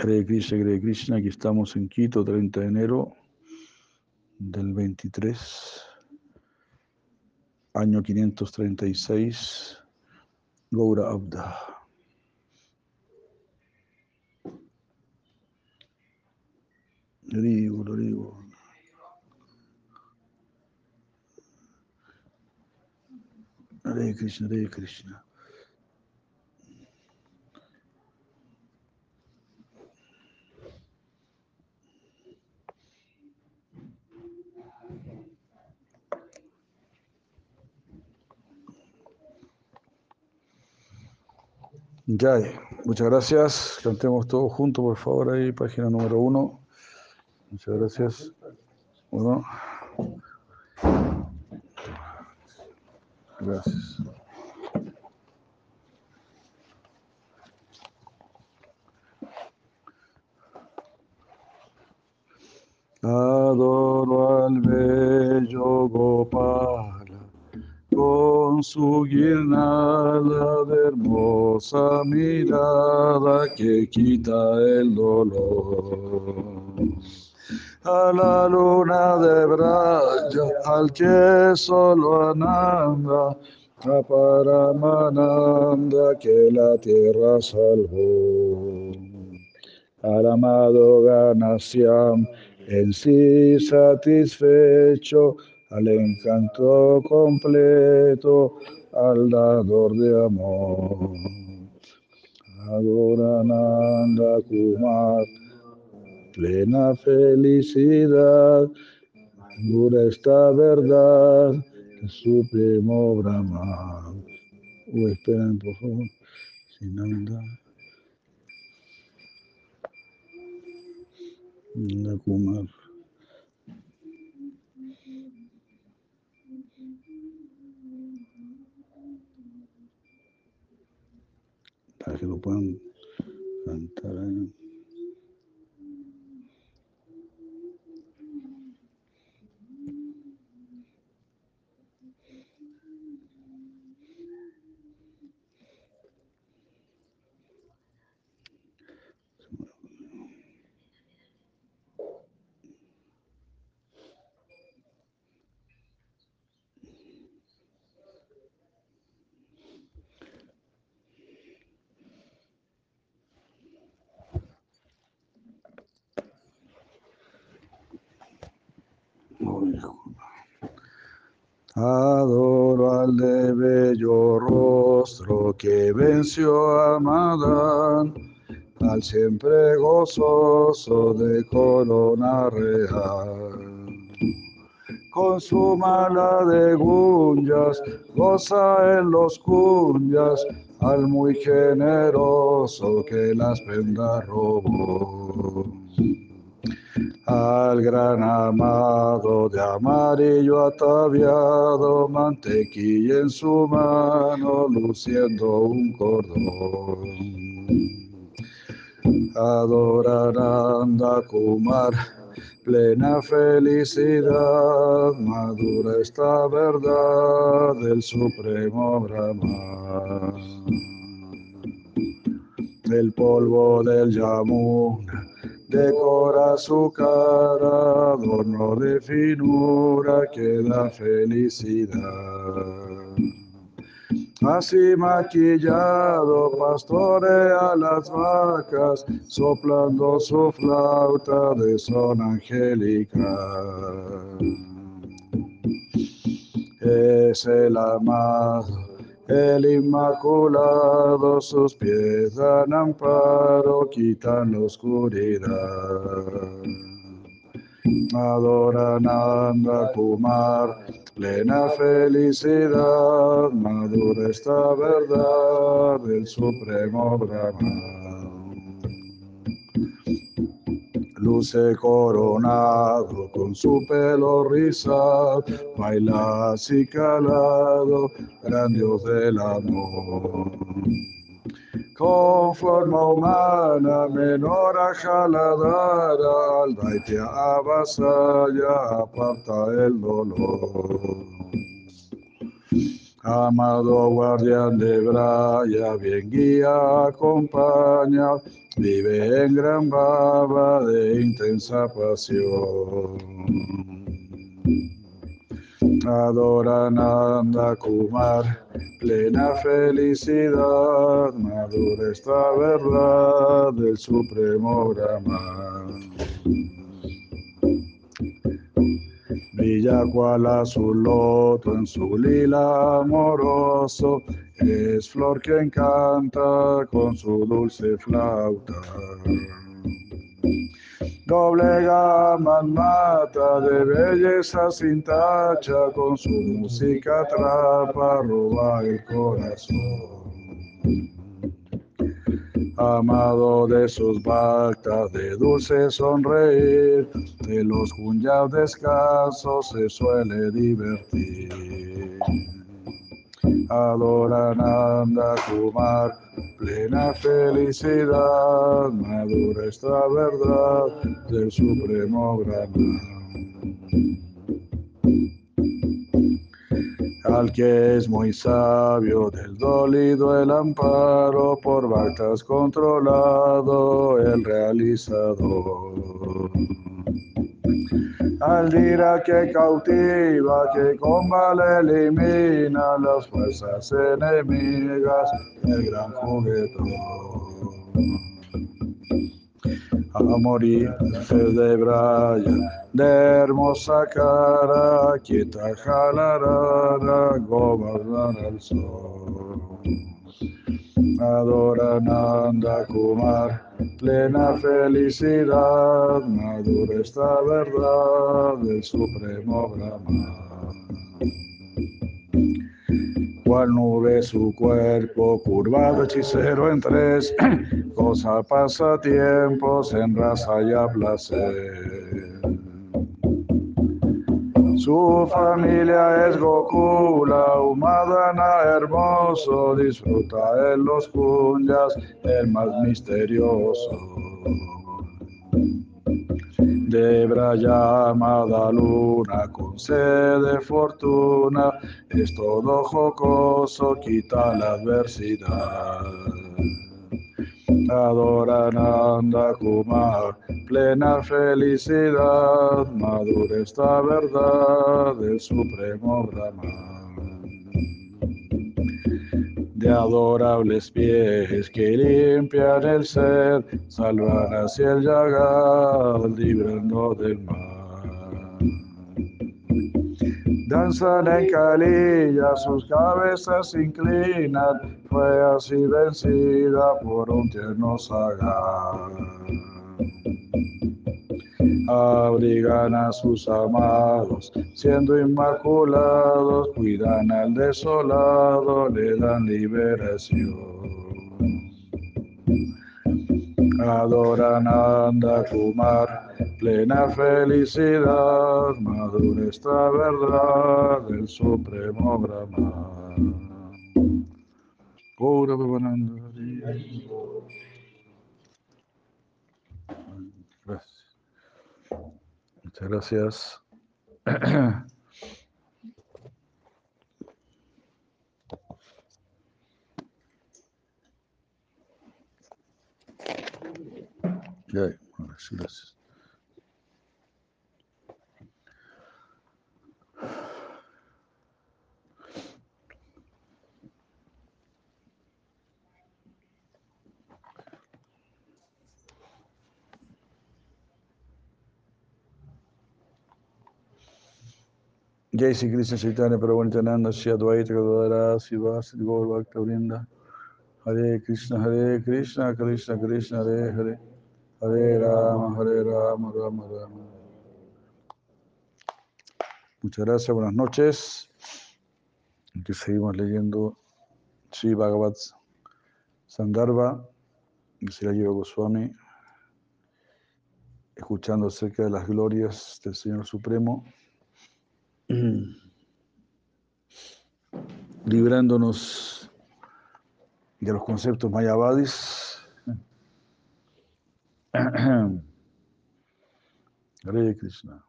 Hare Krishna, Hare Krishna, aquí estamos en Quito, 30 de enero del 23, año 536, Goura Abda. Lo digo. Hare Krishna, Hare Krishna. Ya, muchas gracias. Cantemos todos juntos, por favor, ahí, página número uno. Muchas gracias. Uno. Gracias. Adoro al bello Gopala con su guirnalda de hermosa mirada que quita el dolor. A la luna de Braya, al que solo ananda, a Paramananda que la tierra salvó. Al amado Ganasiam, en sí satisfecho, al encanto completo, al dador de amor. Adorananda Kumar, plena felicidad, dura esta verdad, supremo Brahma. Uy, esperen, por favor, sin anda. Kumar. Para que lo puedan cantar. ahí. Adoro al de bello rostro que venció a Madán, al siempre gozoso de corona real. Con su mala de gunyas, goza en los cunyas, al muy generoso que las prendas robó al gran amado de amarillo ataviado, mantequilla en su mano, luciendo un cordón. Adoraranda Kumar, plena felicidad, madura esta verdad del supremo Brahma. El polvo del Yamuna decora su cara, adorno de finura que da felicidad. Así maquillado pastorea las vacas, soplando su flauta de son angelical. Es el amado el Inmaculado sus pies dan amparo, quitan oscuridad. Adorananda Kumar, plena felicidad, madura esta verdad del Supremo Brahma. Luce coronado con su pelo rizado, baila así calado, gran Dios del amor. Con forma humana, menor a Jaladara, al Daitia avasalla, aparta el dolor. Amado guardián de Braya, bien guía, acompaña, vive en gran baba de intensa pasión. Adorananda Kumar, plena felicidad, madura esta verdad del supremo Brahman. Brilla cual azul loto en su lila amoroso, es flor que encanta con su dulce flauta. Doble gama mata de belleza sin tacha, con su música atrapa, roba el corazón amado de sus bactas, de dulce sonreír, de los cunyas descansos se suele divertir. Adorananda Kumar, plena felicidad, madura esta verdad del supremo Brahman. al que es muy sabio, del dolido el amparo, por vacas controlado el realizador. Al dirá que cautiva, que con vale elimina las fuerzas enemigas del gran juguetón a morir de Braya, de hermosa cara, quieta jalarana, gobernar al sol. Adorananda Kumar, plena felicidad, madura esta verdad del supremo Brahman cual nube su cuerpo, curvado hechicero en tres, cosa pasatiempos en raza y placer. Su familia es Gokula, Umadana hermoso, disfruta en los cunyas, el más misterioso de Braya amada luna, concede fortuna, es todo jocoso, quita la adversidad. Adorananda Kumar, plena felicidad, madura esta verdad del supremo Brahman de adorables pies que limpian el ser, salvan hacia el llagar, librando del mar. Danzan en calilla, sus cabezas inclinan, fue así vencida por un tierno sagar abrigan a sus amados, siendo inmaculados, cuidan al desolado, le dan liberación. Adoran a Anda Kumar, plena felicidad, madura esta verdad del Supremo Brahman. Pura Gracias. Muchas gracias. gracias. Jai Sri Krishna Chaitanya Prabhu Nityananda Shri Advaita Gadadara Siva Sri Gaur Bhakta Hare Krishna Hare Krishna Krishna Krishna Hare Hare Hare Rama Hare Rama Rama Rama. Muchas gracias, buenas noches. Aquí seguimos leyendo. Sri Bhagavad Sandarbha y Sri Jiva Goswami escuchando acerca de las glorias del Señor Supremo librándonos de los conceptos mayavadis. Hare Krishna.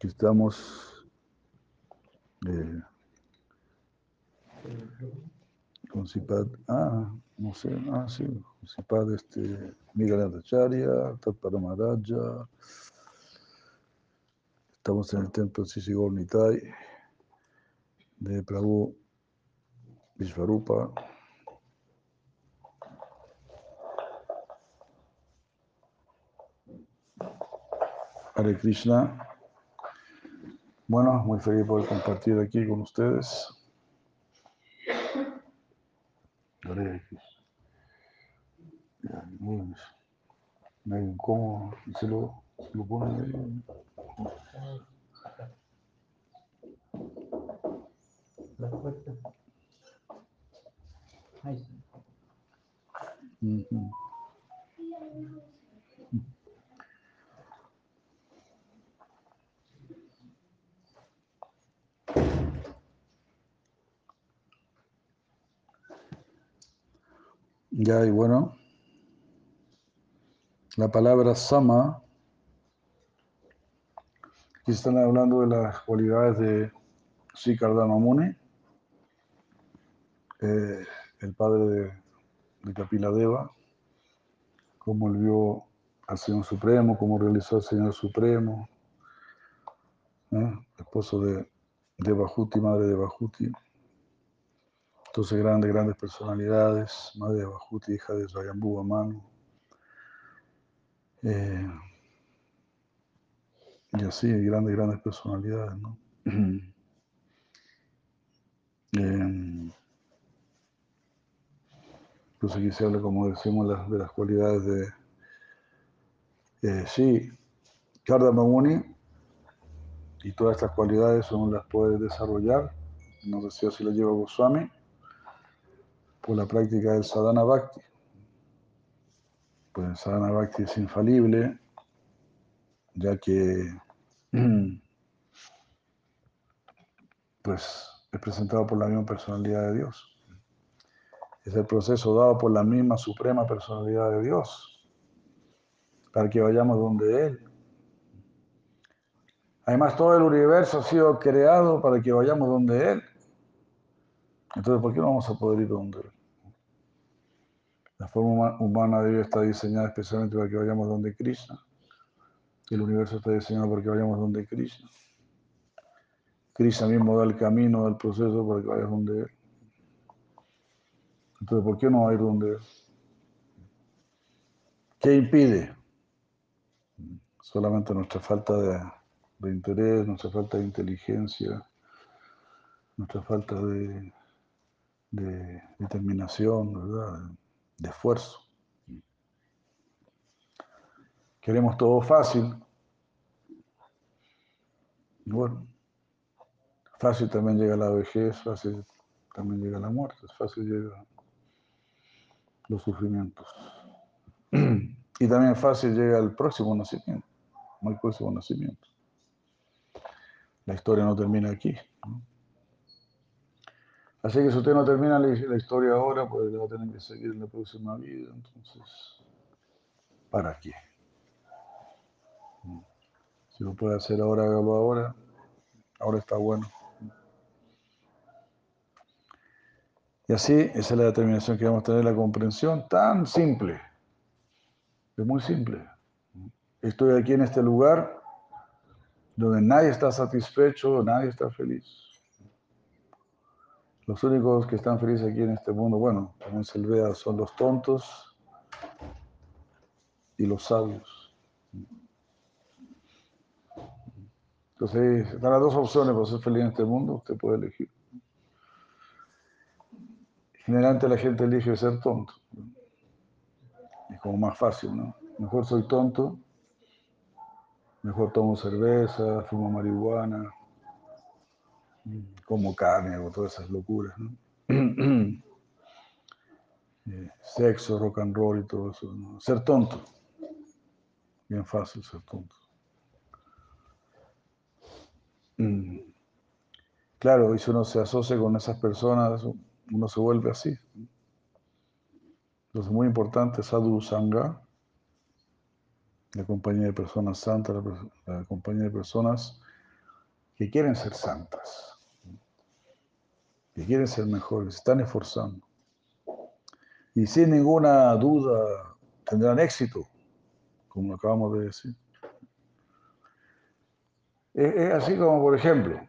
Estamos eh, con Sipad, ah, no sé, ah, sí, con Sipad, este, Miguel Acharya, Tatparamaraja. Estamos en el templo Sisigor Nitai de Prabhu Vishvarupa. Hare Krishna. Bueno, muy feliz por compartir aquí con ustedes. Medio incómodo. Y se lo, se lo ponen ahí. La puerta. Ahí está. Ya, y bueno, la palabra sama, aquí están hablando de las cualidades de Sri Kardama Muni, eh, el padre de, de Kapila Deva, cómo él vio al Señor Supremo, cómo realizó al Señor Supremo, ¿eh? esposo de, de Bajuti, madre de Bajuti. Entonces, grandes, grandes personalidades, madre de Bajuti, hija de Rayambú Amano. Eh, y así, grandes, grandes personalidades, ¿no? Eh, Entonces aquí se habla, como decimos, de las cualidades de... Eh, sí, Kardama Muni y todas estas cualidades uno las puede desarrollar, no sé si lo lleva Goswami, la práctica del sadhana bhakti. Pues el sadhana bhakti es infalible, ya que pues, es presentado por la misma personalidad de Dios. Es el proceso dado por la misma suprema personalidad de Dios, para que vayamos donde Él. Además, todo el universo ha sido creado para que vayamos donde Él. Entonces, ¿por qué no vamos a poder ir donde Él? La forma huma- humana de Dios está diseñada especialmente para que vayamos donde Krishna. El universo está diseñado para que vayamos donde Krishna. Krishna mismo da el camino, da el proceso para que vayas donde Él. Entonces, ¿por qué no va a ir donde Él? ¿Qué impide? Solamente nuestra falta de, de interés, nuestra falta de inteligencia, nuestra falta de, de determinación, ¿verdad? De esfuerzo. Queremos todo fácil. Bueno, fácil también llega la vejez, fácil también llega la muerte, fácil llega los sufrimientos. Y también fácil llega el próximo nacimiento, el próximo nacimiento. La historia no termina aquí. Así que si usted no termina la, historia ahora, pues la va a tener que seguir en la próxima vida. Entonces, ¿para qué? Si lo puede hacer ahora, hágalo ahora. Ahora está bueno. Y así, esa es la determinación que vamos a tener, la comprensión tan simple. Es muy simple. Estoy aquí en este lugar donde nadie está satisfecho, nadie está feliz. Los únicos que están felices aquí en este mundo, bueno, también se vea, son los tontos y los sabios. Entonces, están las dos opciones para ser feliz en este mundo, usted puede elegir. Generalmente la gente elige ser tonto. Es como más fácil, ¿no? Mejor soy tonto, mejor tomo cerveza, fumo marihuana, como carne, hago todas esas locuras. Eh, Sexo, rock and roll y todo eso. ¿no? Ser tonto. Bien fácil ser tonto. Mm. Claro, y si uno se asocia con esas personas, uno se vuelve así. Entonces, muy importante, sadhu sangha, la compañía de personas santas, la compañía de personas que quieren ser santas, quieren ser mejores, están esforzando. y sin ninguna duda tendrán éxito, como acabamos de decir. Es, es así como, por ejemplo,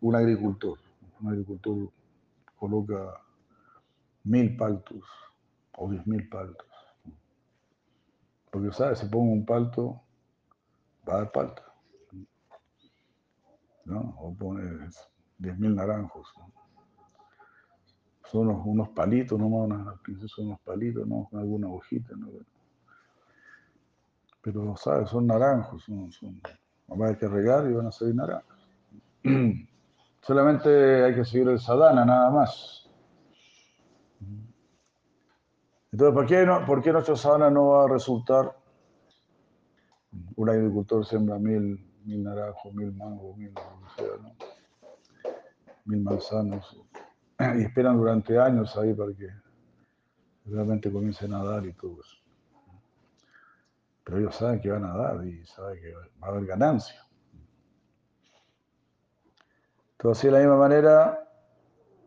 un agricultor. Un agricultor coloca mil paltos o diez mil paltos. Porque, ¿sabes? Si pongo un palto, va a dar palta. ¿No? O pone diez mil naranjos. Son unos, unos palitos, nomás, unas, son unos palitos, ¿no? Alguna hojita, ¿no? Pero, ¿sabes? Son naranjos, son, son, hay que regar y van a salir naranjas. Solamente hay que seguir el sadhana, nada más. Entonces, ¿por qué, no, ¿por qué nuestro sadhana no va a resultar? Un agricultor siembra mil, mil naranjos, mil mangos, mil, ¿no? mil manzanos y esperan durante años ahí para que realmente comiencen a dar y todo eso. Pero ellos saben que van a dar y saben que va a haber ganancia. Entonces, de la misma manera,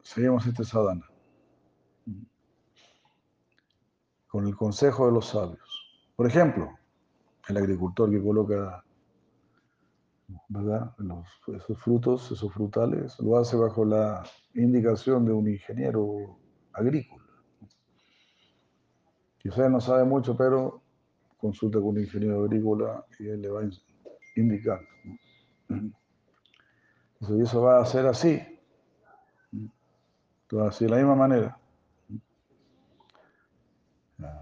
seguimos este sadhana. Con el consejo de los sabios. Por ejemplo, el agricultor que coloca ¿verdad? Esos frutos, esos frutales, lo hace bajo la indicación de un ingeniero agrícola. Quizás no sabe mucho, pero consulta con un ingeniero agrícola y él le va a indicar. Y eso va a ser así. Entonces, así de la misma manera.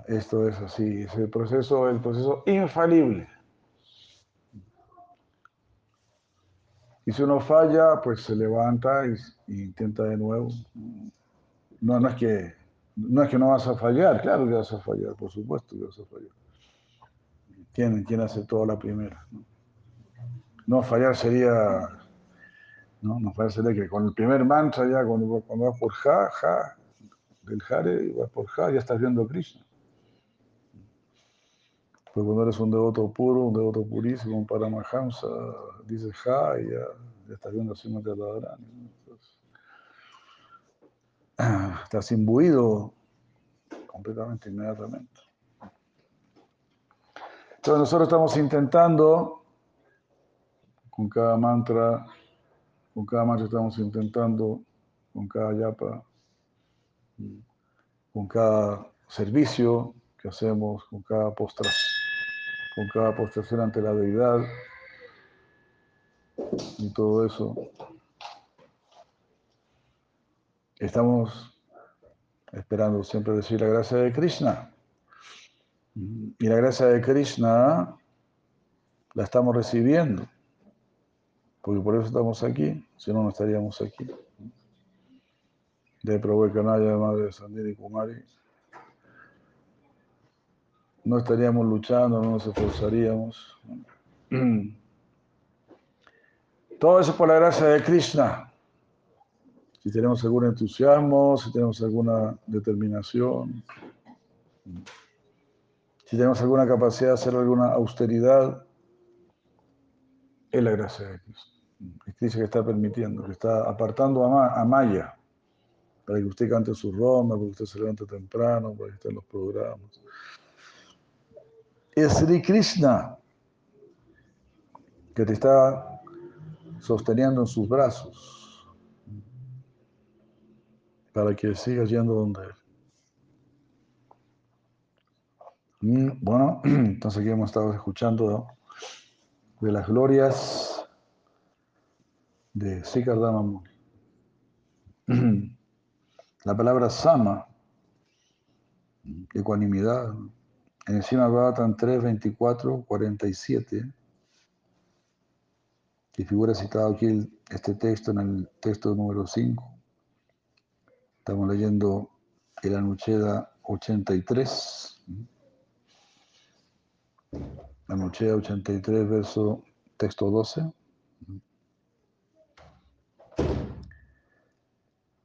Esto es así, es el proceso, el proceso infalible. Y si uno falla, pues se levanta y, intenta de nuevo. No, no, es que, no es que no vas a fallar, claro que vas a fallar, por supuesto que vas a fallar. ¿Quién, quién hace toda la primera? No, fallar sería, no, no fallar sería que con el primer mantra ya, cuando, cuando vas por ja, ja, del jare, vas por ja, ya estás viendo a Krishna. Pues cuando eres un devoto puro, un devoto purísimo, un Paramahamsa, dices ja y ya, estás viendo así Radharani. Estás imbuido completamente, inmediatamente. Entonces nosotros estamos intentando, con cada mantra, con cada mantra estamos intentando, con cada yapa, con cada servicio que hacemos, con cada postración con cada postración ante la deidad y todo eso. Estamos esperando siempre decir la gracia de Krishna. Y la gracia de Krishna la estamos recibiendo. Porque por eso estamos aquí, si no, no estaríamos aquí. De Prabhu Kanaya, Madre Sandini Kumari no estaríamos luchando, no nos esforzaríamos. Todo eso por la gracia de Krishna. Si tenemos algún entusiasmo, si tenemos alguna determinación, si tenemos alguna capacidad de hacer alguna austeridad, es la gracia de Krishna. Es Krishna que está permitiendo, que está apartando a, Maya para que usted cante su ronda, para que usted se levante temprano, para que esté en los programas Sri Krishna que te está sosteniendo en sus brazos para que sigas yendo donde Él. Mm, bueno, entonces aquí hemos estado escuchando de las glorias de Sikardama La palabra sama, ecuanimidad, en el Sima Bhavatan 3, 24, 47, que figura citado aquí este texto en el texto número 5. Estamos leyendo el Anucheda 83. Anucheda 83, verso texto 12.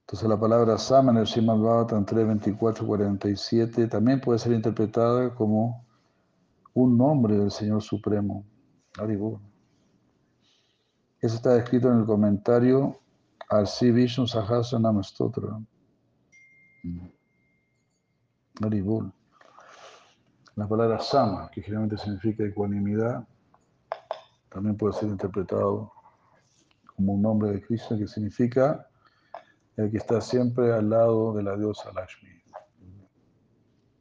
Entonces la palabra Sama en el Srimad Bhavatan 3, 24, 47 también puede ser interpretada como un nombre del Señor Supremo. Eso está escrito en el comentario al Sri Vishnu Sahasranama Stotra. Haribol. La palabra sama, que generalmente significa ecuanimidad, también puede ser interpretado como un nombre de Krishna que significa el que está siempre al lado de la diosa Lakshmi.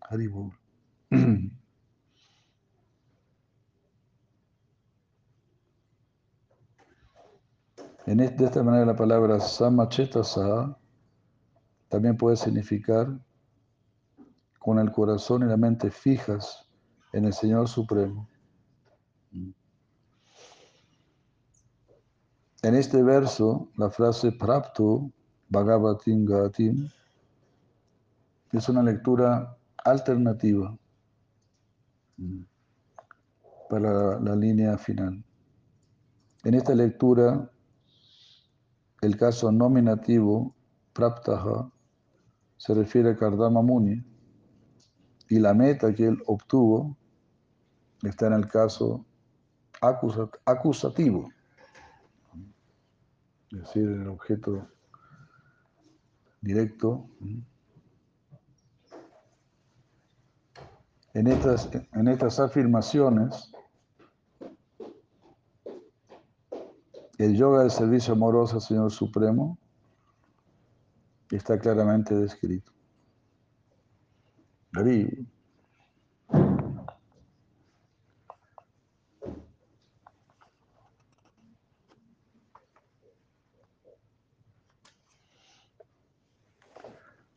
Haribol. En de esta manera la palabra samachetasa también puede significar con el corazón y la mente fijas en el Señor Supremo. En este verso, la frase prapto bhagavatim gatim es una lectura alternativa para la línea final. En esta lectura, el caso nominativo, praptaha, se refiere a Kardama Muni y la meta que él obtuvo está en el caso acusativo, es decir, el objeto directo. En estas, en estas afirmaciones, el yoga del servicio amoroso al Señor Supremo está claramente descrito.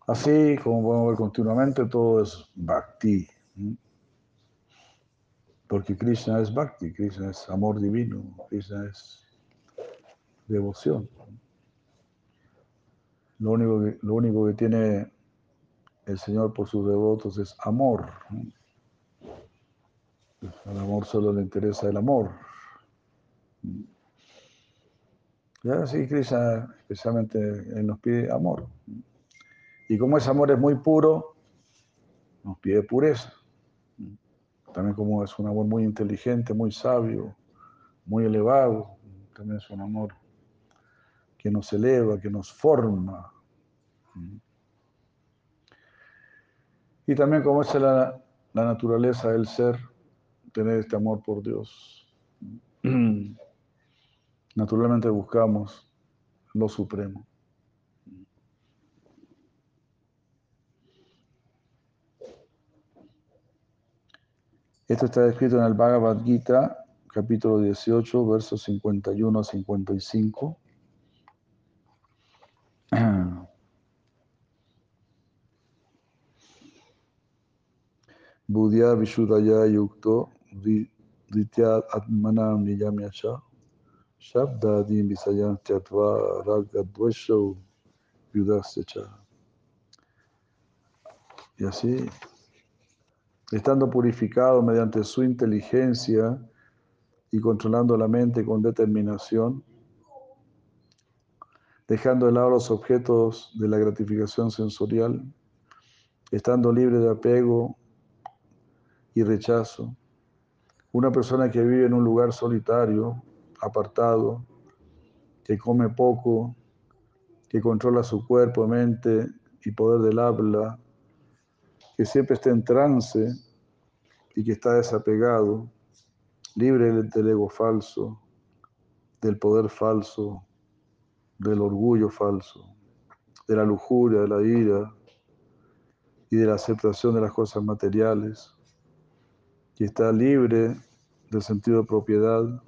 Así como podemos ver continuamente, todo es bhakti. Porque Krishna es bhakti, Krishna es amor divino, Krishna es devoción. Lo único que, lo único que tiene el Señor por sus devotos es amor. Al amor solo le interesa el amor. Ya sí, Krishna especialmente Él nos pide amor. Y como ese amor es muy puro, nos pide pureza. También como es un amor muy inteligente, muy sabio, muy elevado, también es un amor que nos eleva, que nos forma. Y también como es la, la naturaleza del ser, tener este amor por Dios. Naturalmente buscamos lo supremo. Esto está escrito en el Bhagavad Gita, capítulo 18, versos 51 a 55. Budhya Vishudaya Yukto Ditya Atmanam Niyamyacha Shabdadim Visayam Tyatva Ragadvasho Vyudasyacha. Y así, estando purificado mediante su inteligencia y controlando la mente con determinación, dejando de lado los objetos de la gratificación sensorial, estando libre de apego y rechazo. Una persona que vive en un lugar solitario, apartado, que come poco, que controla su cuerpo, mente y poder del habla, que siempre está en trance y que está desapegado, libre del ego falso, del poder falso, del orgullo falso, de la lujuria, de la ira y de la aceptación de las cosas materiales que está libre del sentido de propiedad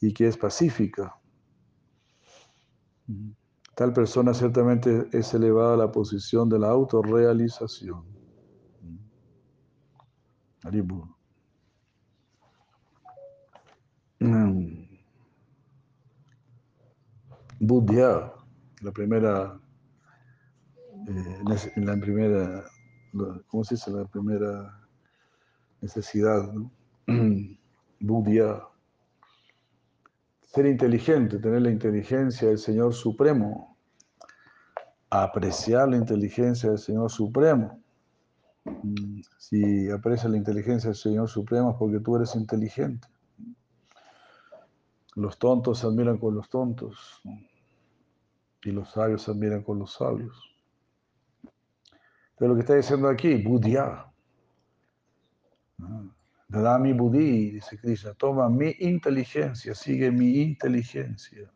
y que es pacífica. Tal persona ciertamente es elevada a la posición de la autorrealización. Buddha, la primera, eh, la primera, ¿cómo se dice? La primera necesidad, ¿no? Ser inteligente, tener la inteligencia del Señor Supremo, apreciar la inteligencia del Señor Supremo. Mm, si aprecias la inteligencia del Señor Supremo es porque tú eres inteligente. Los tontos se admiran con los tontos y los sabios se admiran con los sabios. Pero lo que está diciendo aquí. Ah, Dadami Buddhi, dice Krishna, toma mi inteligencia, sigue mi inteligencia,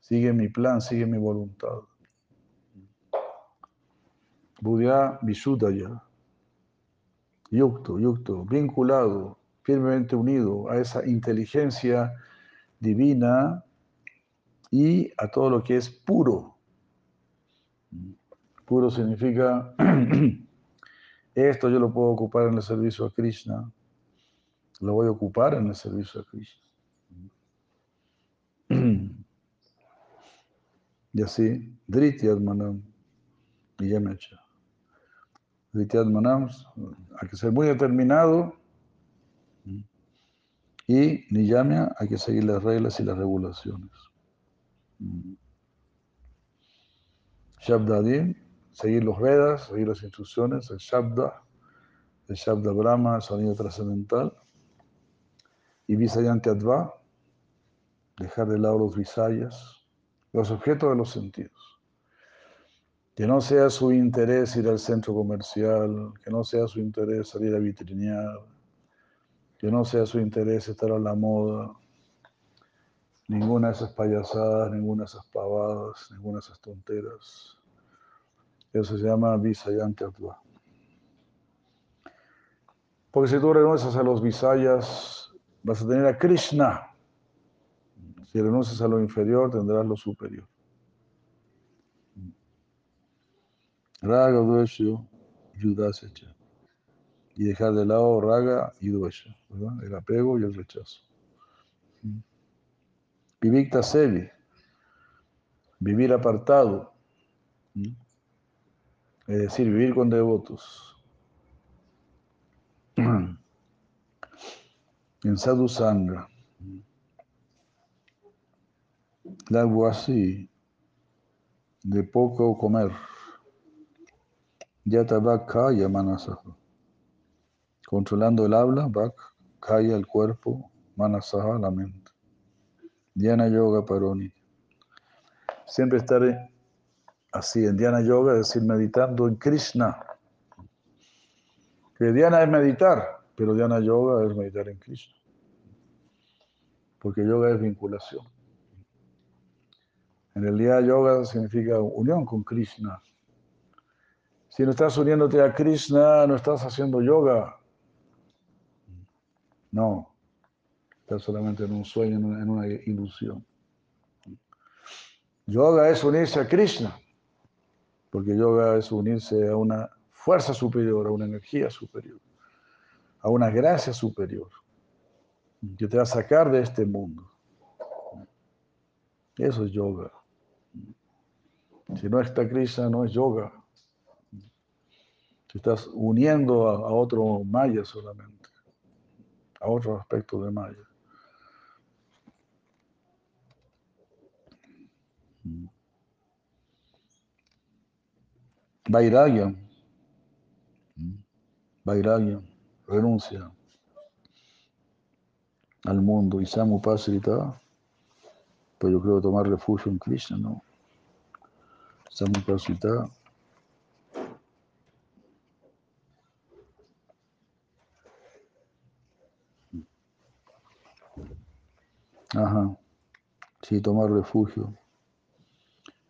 sigue mi plan, sigue mi voluntad. Buddha Visuddhaya, yukto, yukto, vinculado, firmemente unido a esa inteligencia divina y a todo lo que es puro. Puro significa, esto yo lo puedo ocupar en el servicio a Krishna, lo voy a ocupar en el servicio a Krishna. Y así, Dhrityadmanam y Yamecha. Dhrityadmanam, hay que ser muy determinado y Niyamya, hay que seguir las reglas y las regulaciones. Shabdadim, seguir los Vedas, seguir las instrucciones, el Shabda, el Shabda Brahma, el sonido trascendental. Y Visayanti Adva, dejar de lado los Visayas, los objetos de los sentidos. Que no sea su interés ir al centro comercial, que no sea su interés salir a vitrinear, que no sea su interés estar a la moda, ninguna de esas payasadas, ninguna de esas pavadas, ninguna de esas tonteras. Eso se llama Visayante Atva. Porque si tú renuncias a los Visayas, vas a tener a Krishna. Si renuncias a lo inferior, tendrás lo superior. Raga Dvesho Yudasecha. Y dejar de lado Raga y Dvesha, el apego y el rechazo. Vivikta Sevi, vivir apartado, es decir, vivir con devotos. En Sadhu Sangha, algo así, de poco comer. Yata Kaya Manasaha. Controlando el habla, Bhak Kaya el cuerpo, Manasaha la mente. Dhyana Yoga Paroni. Siempre estaré así en Dhyana Yoga, es decir, meditando en Krishna. Que Dhyana es meditar, pero Dhyana Yoga es meditar en Krishna. Porque yoga es vinculación. En realidad yoga significa unión con Krishna. Si no estás uniéndote a Krishna, no estás haciendo yoga. No, estás solamente en un sueño, en una, ilusión. Yoga es unirse a Krishna, porque yoga es unirse a una fuerza superior, a una energía superior, a una gracia superior, que te va a sacar de este mundo. Eso es yoga. Si no está Krishna, no es yoga. Te estás uniendo a, a otro maya solamente, a otro aspecto de maya. Vairagya. Vairagya, renuncia al mundo. Y Samupasrita, pero yo creo tomar refugio en Krishna, ¿no? Samupasrita. Ajá. Sí, tomar refugio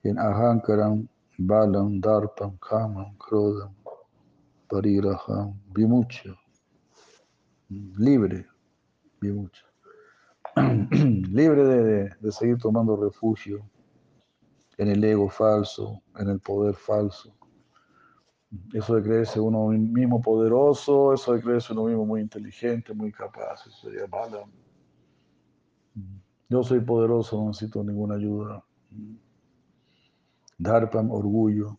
en Ahankaram, Balam, Darpam, Kamam, Krodam, Parigraham, Vimucha. Libre, Vimucha. Libre de, de, de seguir tomando refugio en el ego falso, en el poder falso. Eso de creerse uno mismo poderoso, eso de creerse uno mismo muy inteligente, muy capaz, eso sería Balam. Yo soy poderoso, no necesito ninguna ayuda. Dharpam, orgullo.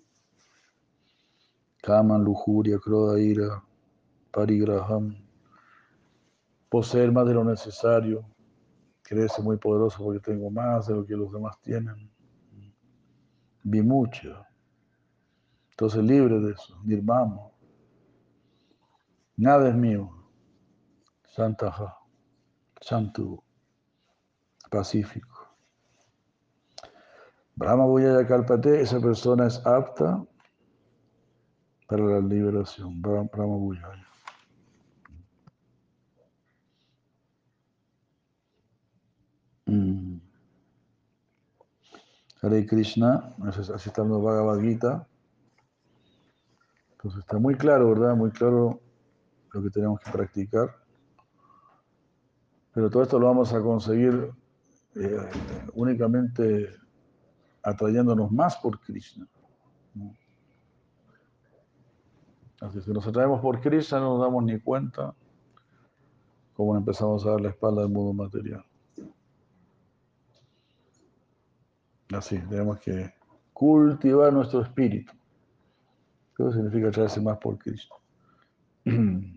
Kaman, lujuria, croda, ira. Parigraham. Poseer más de lo necesario. Creerse muy poderoso porque tengo más de lo que los demás tienen. Vi mucho. Entonces libre de eso. Nirmamo. Nada es mío. Santaja. Santu. Pacífico. Brahma Buyaya Kalpate, esa persona es apta para la liberación. Brahma Bhujaya. Mm. Hare Krishna, así está en la Bhagavad Gita. Entonces está muy claro, ¿verdad? Muy claro lo que tenemos que practicar. Pero todo esto lo vamos a conseguir eh, únicamente atrayéndonos más por Krishna. Así que si nos atraemos por Krishna no nos damos ni cuenta cómo empezamos a dar la espalda al mundo material. Así, tenemos que cultivar nuestro espíritu. Eso significa atraerse más por Krishna.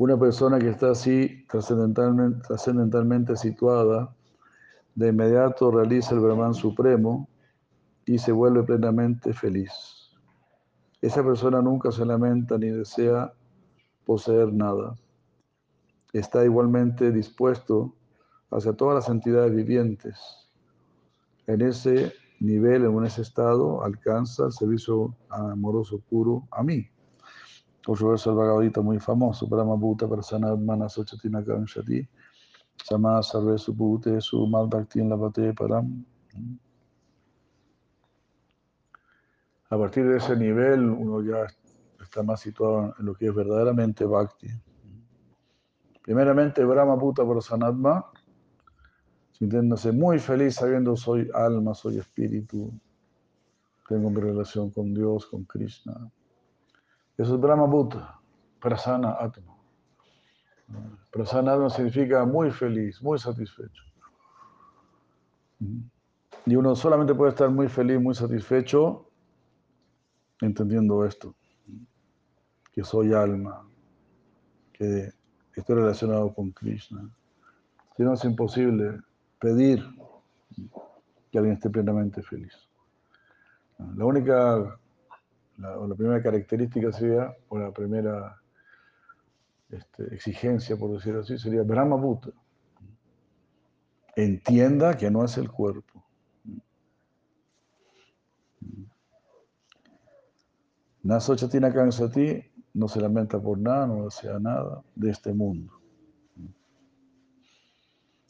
Una persona que está así trascendentalmente, situada, de inmediato realiza el Brahman Supremo y se vuelve plenamente feliz. Esa persona nunca se lamenta ni desea poseer nada. Está igualmente dispuesto hacia todas las entidades vivientes. En ese nivel, en ese estado, alcanza el servicio amoroso puro a mí. Otro verso del Bhagavad Gita muy famoso, Brahma Bhuta Prasanadmana Sochatina Kanshati, Sama Sarve Subhute Su Malbhaktin Lavate Param. A partir de ese nivel, uno ya está más situado en lo que es verdaderamente Bhakti. Primeramente, Brahma Bhuta Prasanatma, sintiéndose muy feliz sabiendo soy alma, soy espíritu, tengo mi relación con Dios, con Krishna. Eso es Brahma Bhuta, Prasana Atma. Prasana Atma significa muy feliz, muy satisfecho. Y uno solamente puede estar muy feliz, muy satisfecho entendiendo esto, que soy alma, que estoy relacionado con Krishna. Si no es imposible pedir que alguien esté plenamente feliz. La única la, o la primera característica sería, o la primera este, exigencia, por decirlo así, sería Brahma Bhuta. Entienda que no es el cuerpo. Nasochatina Kansati no se lamenta por nada, no desea nada de este mundo.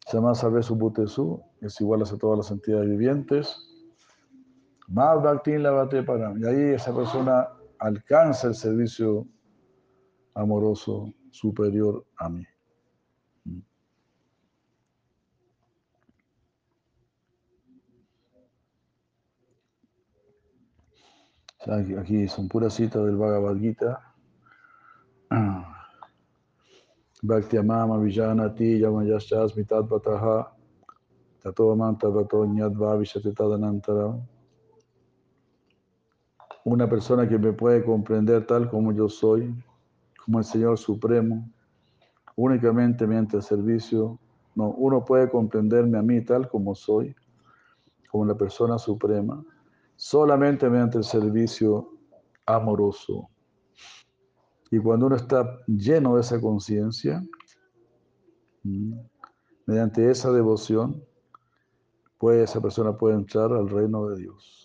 Se llama Sarvesu Bhutesu, es igual a todas las entidades vivientes. Mal Bhaktin Lavate Param. Y ahí esa persona alcanza el servicio amoroso superior a mí. Aquí, son puras citas del Bhagavad Gita. Bhakti amama vijanati yamayashasmi tadvataha tato amanta tato nyadva vishate tadanantara. Una persona que me puede comprender tal como yo soy, como el Señor Supremo, únicamente mediante el servicio. No, uno puede comprenderme a mí tal como soy, como la persona suprema, solamente mediante el servicio amoroso. Y cuando uno está lleno de esa conciencia, mm, mediante esa devoción, pues esa persona puede entrar al reino de Dios.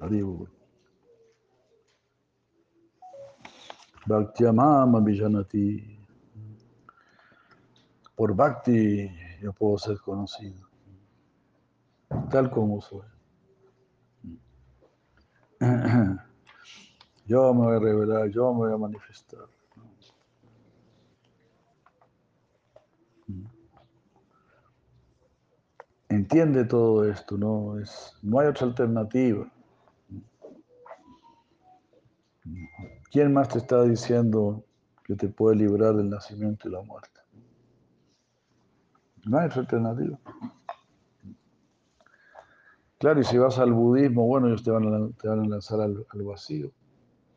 Adiós. Bhaktiamama Vijanati. Por Bhakti yo puedo ser conocido, tal como soy. Yo me voy a revelar, yo me voy a manifestar. Entiende todo esto, no es, no hay otra alternativa. ¿Quién más te está diciendo que te puede librar del nacimiento y la muerte? No hay otra alternativa. Claro, y si vas al budismo, bueno, ellos te van a, te van a lanzar al, al vacío,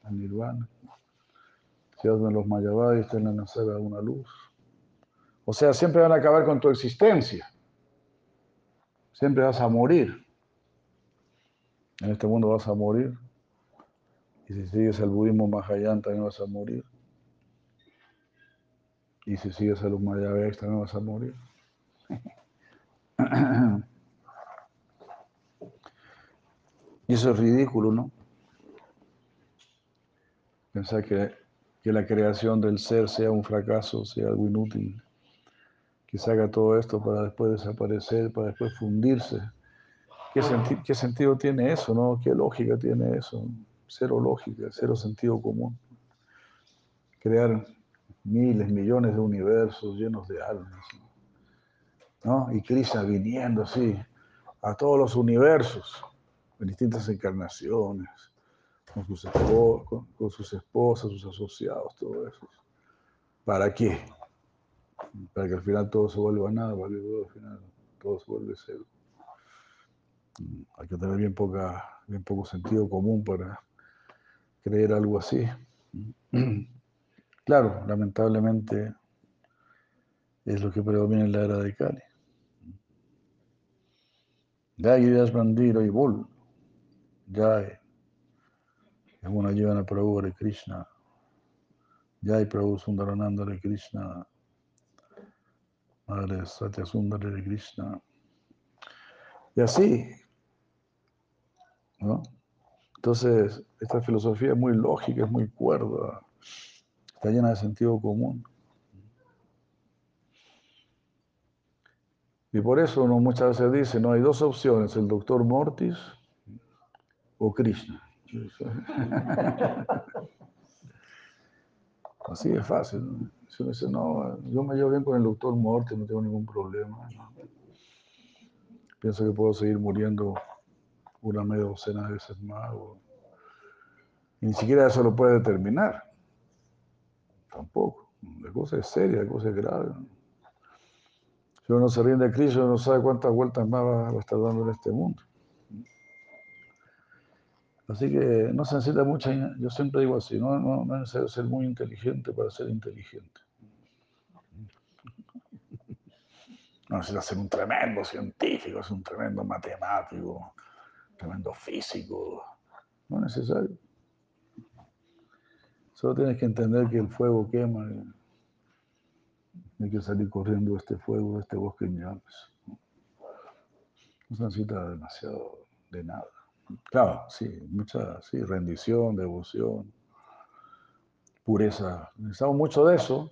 al nirvana. Si vas a los mayavadis, te van a lanzar a una luz. O sea, siempre van a acabar con tu existencia. Siempre vas a morir. En este mundo vas a morir. Si sigues al budismo Mahayana también vas a morir. Y si sigues a los Mayavadis también vas a morir. Y eso es ridículo, ¿no? Pensar que, que la creación del ser sea un fracaso, sea algo inútil, que se haga todo esto para después desaparecer, para después fundirse. ¿Qué, senti- qué sentido tiene eso, no? ¿Qué lógica tiene eso? Cero lógica, cero sentido común. Crear miles, millones de universos llenos de almas, ¿no? Y Krishna viniendo así a todos los universos, en distintas encarnaciones, con sus, con- con sus esposas, sus asociados, todo eso. ¿Para qué? Para que al final todo se vuelva nada, para todo al final todo se vuelve cero. Mm, Hay que tener bien, poca, bien poco sentido común para creer algo así. Claro, lamentablemente es lo que predomina en la era de Kali. Jai Mandiro y Bull. Jai. Es una Jivana Prabhu de Krishna. Jai Prabhu Sundarananda de Krishna. Madre Satya Sundari de Krishna. Y así, ¿no? Entonces, esta filosofía es muy lógica, es muy cuerda, está llena de sentido común. Y por eso uno muchas veces dice, no hay dos opciones, el doctor Mortis o Krishna. Así es fácil. Si uno dice, no, yo me llevo bien con el doctor Mortis, no tengo ningún problema. Pienso que puedo seguir muriendo una media docena de veces más. o- Y ni siquiera eso lo puede determinar. Tampoco. La cosa es seria, la cosa es grave. Si uno no se rinde a Cristo, no sabe cuántas vueltas más va a estar dando en este mundo. Así que no se necesita mucha, yo siempre digo así, no, no, no es necesario ser muy inteligente para ser inteligente. No necesita ser un tremendo científico, es un tremendo matemático, tremendo físico. No es necesario. Solo tienes que entender que el fuego quema y hay que salir corriendo este fuego, este bosque en llamas. No se necesita demasiado de nada. Claro, sí, mucha sí, rendición, devoción, pureza. Necesitamos mucho de eso,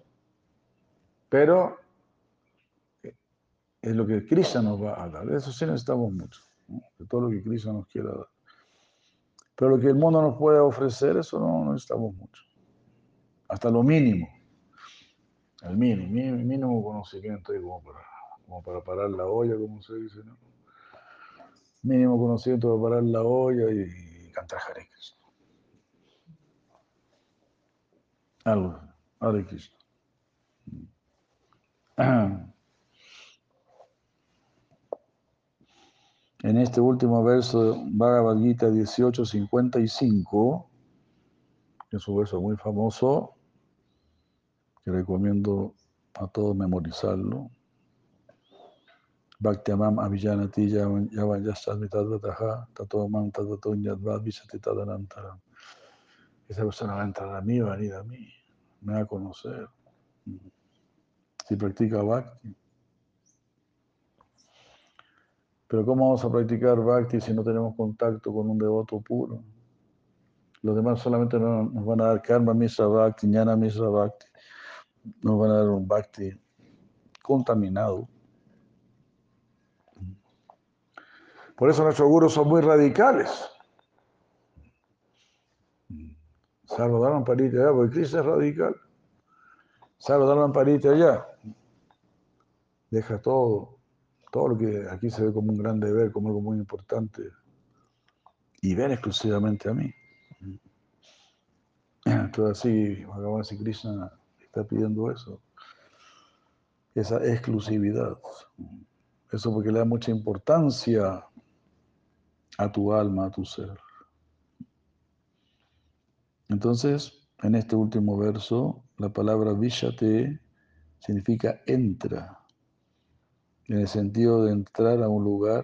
pero es lo que Krishna nos va a dar. Eso sí necesitamos mucho, de todo lo que Krishna nos quiera dar. Pero lo que el mundo nos puede ofrecer, eso no, necesitamos mucho. Hasta lo mínimo. El mínimo, mínimo, conocimiento como para, como para parar la olla, como se dice, ¿no? Mínimo conocimiento para parar la olla y, cantar Hare Krishna. Algo, Hare Krishna. En este último verso, Bhagavad Gita 18:55, que es un verso muy famoso, que recomiendo a todos memorizarlo. Bhaktyamam avijanati yavayastasmitadvataha tato mam tadato nyadvad visati. Esa persona va a entrar a mí, va a venir a mí, me va a conocer. Si practica Bhakti. Pero ¿cómo vamos a practicar Bhakti si no tenemos contacto con un devoto puro? Los demás solamente no- nos van a dar Karma Misra Bhakti, Jnana Misra Bhakti. Nos van a dar un Bhakti contaminado. Por eso nuestros gurus son muy radicales. Sarvadharma Parita allá, porque Krishna es radical. Sarvadharma Parita allá. Deja todo, todo lo que aquí se ve como un gran deber, como algo muy importante. Y ven exclusivamente a mí. Entonces así, Bhagavan Sri Krishna está pidiendo eso. Esa exclusividad. Eso porque le da mucha importancia a tu alma, a tu ser. Entonces, en este último verso, la palabra vishate significa entra, en el sentido de entrar a un lugar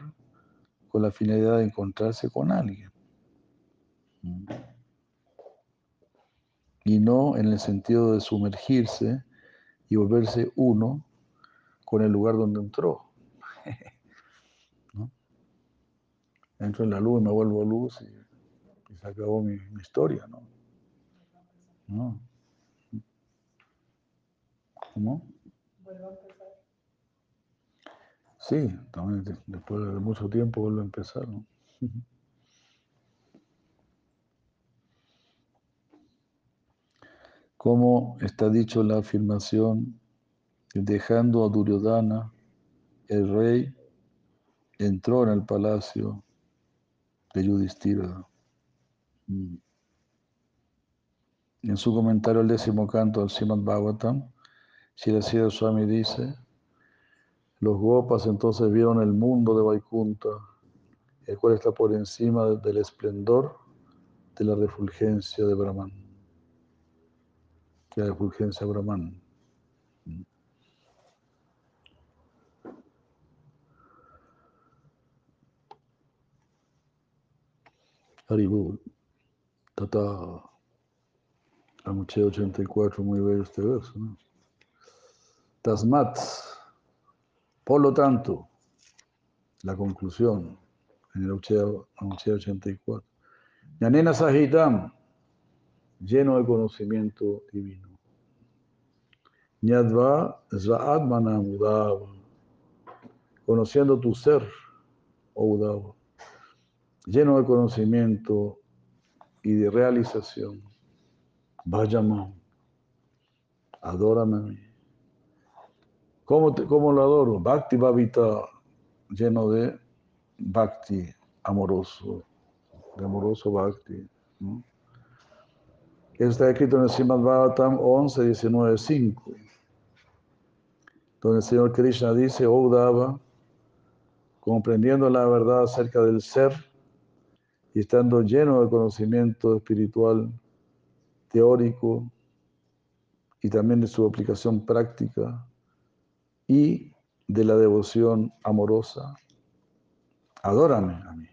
con la finalidad de encontrarse con alguien. Y no en el sentido de sumergirse y volverse uno con el lugar donde entró. ¿no? entro en la luz, me vuelvo luz y, se acabó mi, mi historia, ¿no? ¿No? ¿Cómo? Sí, también de- después de mucho tiempo vuelve a empezar. Como está dicho la afirmación, dejando a Duryodhana, el rey entró en el palacio de Yudhishthira. Mm. En su comentario al décimo canto del Srimad Bhagavatam, Shirasira Swami dice, los gopas entonces vieron el mundo de Vaikunta, el cual está por encima de- del esplendor de la refulgencia de Brahman. La refulgencia de Brahman. Haribul. Tata. Amuche 84, muy bello este verso, ¿no? Tasmat. Por lo tanto, la conclusión en el Amuche 84. Yanena Sahitam, lleno de conocimiento divino. Nyadva Svaatmana Udava, conociendo tu ser, oh Udava, lleno de conocimiento y de realización. Vayama, adórame a mí. ¿Cómo, lo adoro? Bhakti Bhavita, lleno de Bhakti, amoroso, de amoroso Bhakti. ¿no? Está escrito en el Srimad Bhagavatam 11, 19, 5, donde el Señor Krishna dice, oh Uddhava, comprendiendo la verdad acerca del ser y estando lleno de conocimiento espiritual, teórico y también de su aplicación práctica y de la devoción amorosa, adórame a mí.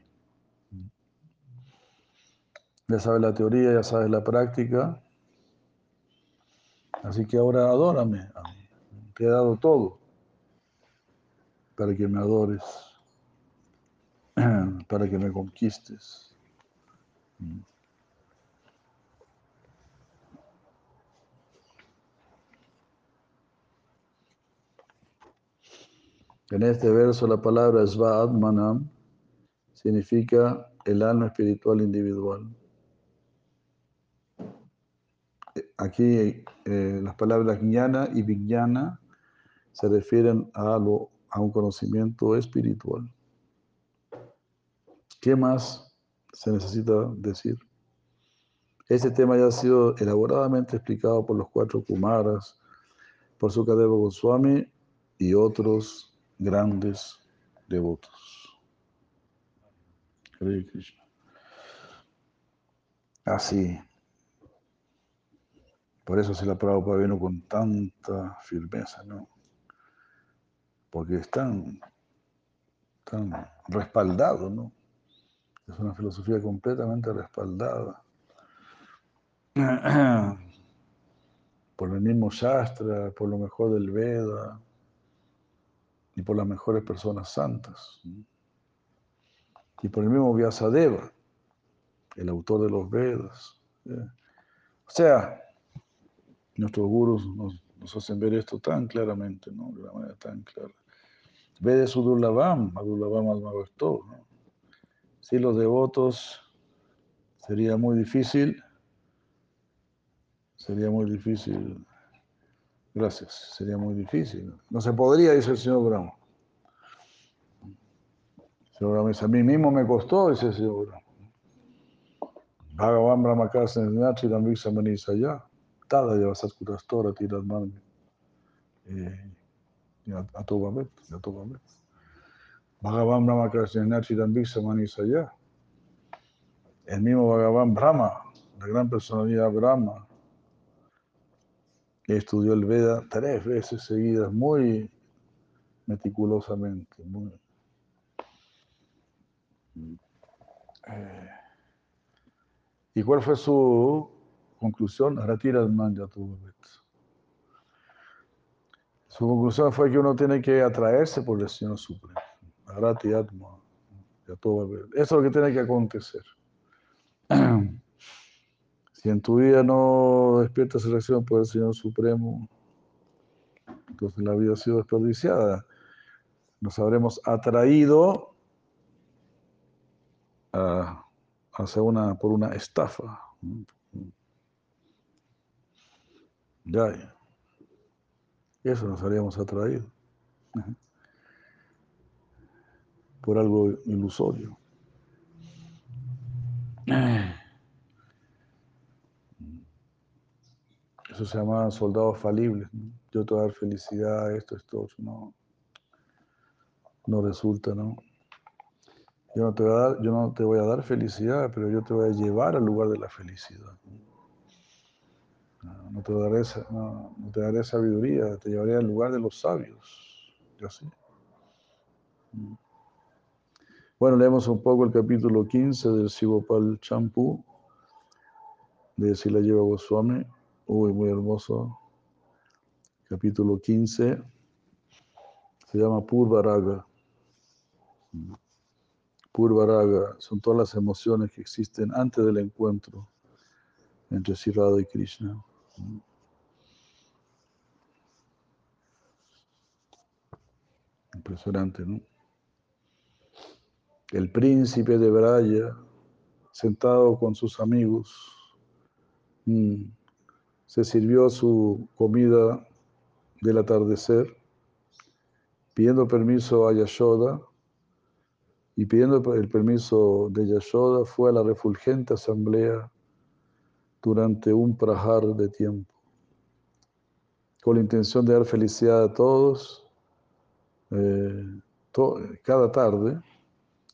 Ya sabes la teoría, ya sabes la práctica. Así que ahora adórame a mí. Te he dado todo para que me adores, para que me conquistes. En este verso la palabra Svaatmanam significa el alma espiritual individual. Aquí eh, las palabras jnana y vijnana se refieren a, lo, a un conocimiento espiritual. ¿Qué más se necesita decir? Este tema ya ha sido elaboradamente explicado por los cuatro Kumaras, por Sukadeva Goswami y otros grandes devotos. Hare Krishna. Así. Por eso si la Prabhupada vino con tanta firmeza, ¿no? Porque es tan, tan respaldado, ¿no? Es una filosofía completamente respaldada por el mismo Shastra, por lo mejor del Veda y por las mejores personas santas. Y por el mismo Vyasadeva, el autor de los Vedas. ¿sí? O sea, nuestros gurus nos, hacen ver esto tan claramente, ¿no? De una manera tan clara. Vede Sudurlavam, Adurlavam Almagosto, ¿no? Si los devotos sería muy difícil, sería muy difícil, gracias, sería muy difícil. No se podría, dice el señor Brahma. El señor Brahma dice, a mí mismo me costó, dice el señor Brahma. Bhagavan Brahma Karsan Nachi Rambisa Manisaya, Tada Yavasat Kutastora Tirat Mani. A todo Babet, a todo Babet. Bhagavan Brahma Karsan Nachi Rambisa Manisaya. El mismo Bhagavan Brahma, la gran personalidad Brahma, estudió el Veda tres veces seguidas, muy meticulosamente. Muy, eh, ¿Y cuál fue su conclusión? Manjatuvet. Su conclusión fue que uno tiene que atraerse por el Señor Supremo. Arati Atma. Eso es lo que tiene que acontecer. Si en tu vida no despiertas reacción por el Señor Supremo, entonces la vida ha sido desperdiciada. Nos habremos atraído a, hacia una, por una estafa. Ya. Eso nos habríamos atraído. Por algo ilusorio. Eso se llama soldados falibles. ¿no? Yo te voy a dar felicidad, esto, esto. No, no resulta, ¿no? Yo no, te voy a dar, yo no te voy a dar felicidad, pero yo te voy a llevar al lugar de la felicidad. No, te daré, no, no te daré sabiduría, te llevaré al lugar de los sabios. Y así. Bueno, leemos un poco el capítulo 15 del Sivopal Champú de Sila Lleva Goswami. Uy, muy hermoso. Capítulo 15. Se llama Purvaraga. Purvaraga son todas las emociones que existen antes del encuentro entre Sri Radha y Krishna. Impresionante, ¿no? El príncipe de Braya, sentado con sus amigos, mm, se sirvió su comida del atardecer, pidiendo permiso a Yashoda, y pidiendo el permiso de Yashoda fue a la refulgente asamblea durante un prahar de tiempo, con la intención de dar felicidad a todos eh, cada tarde,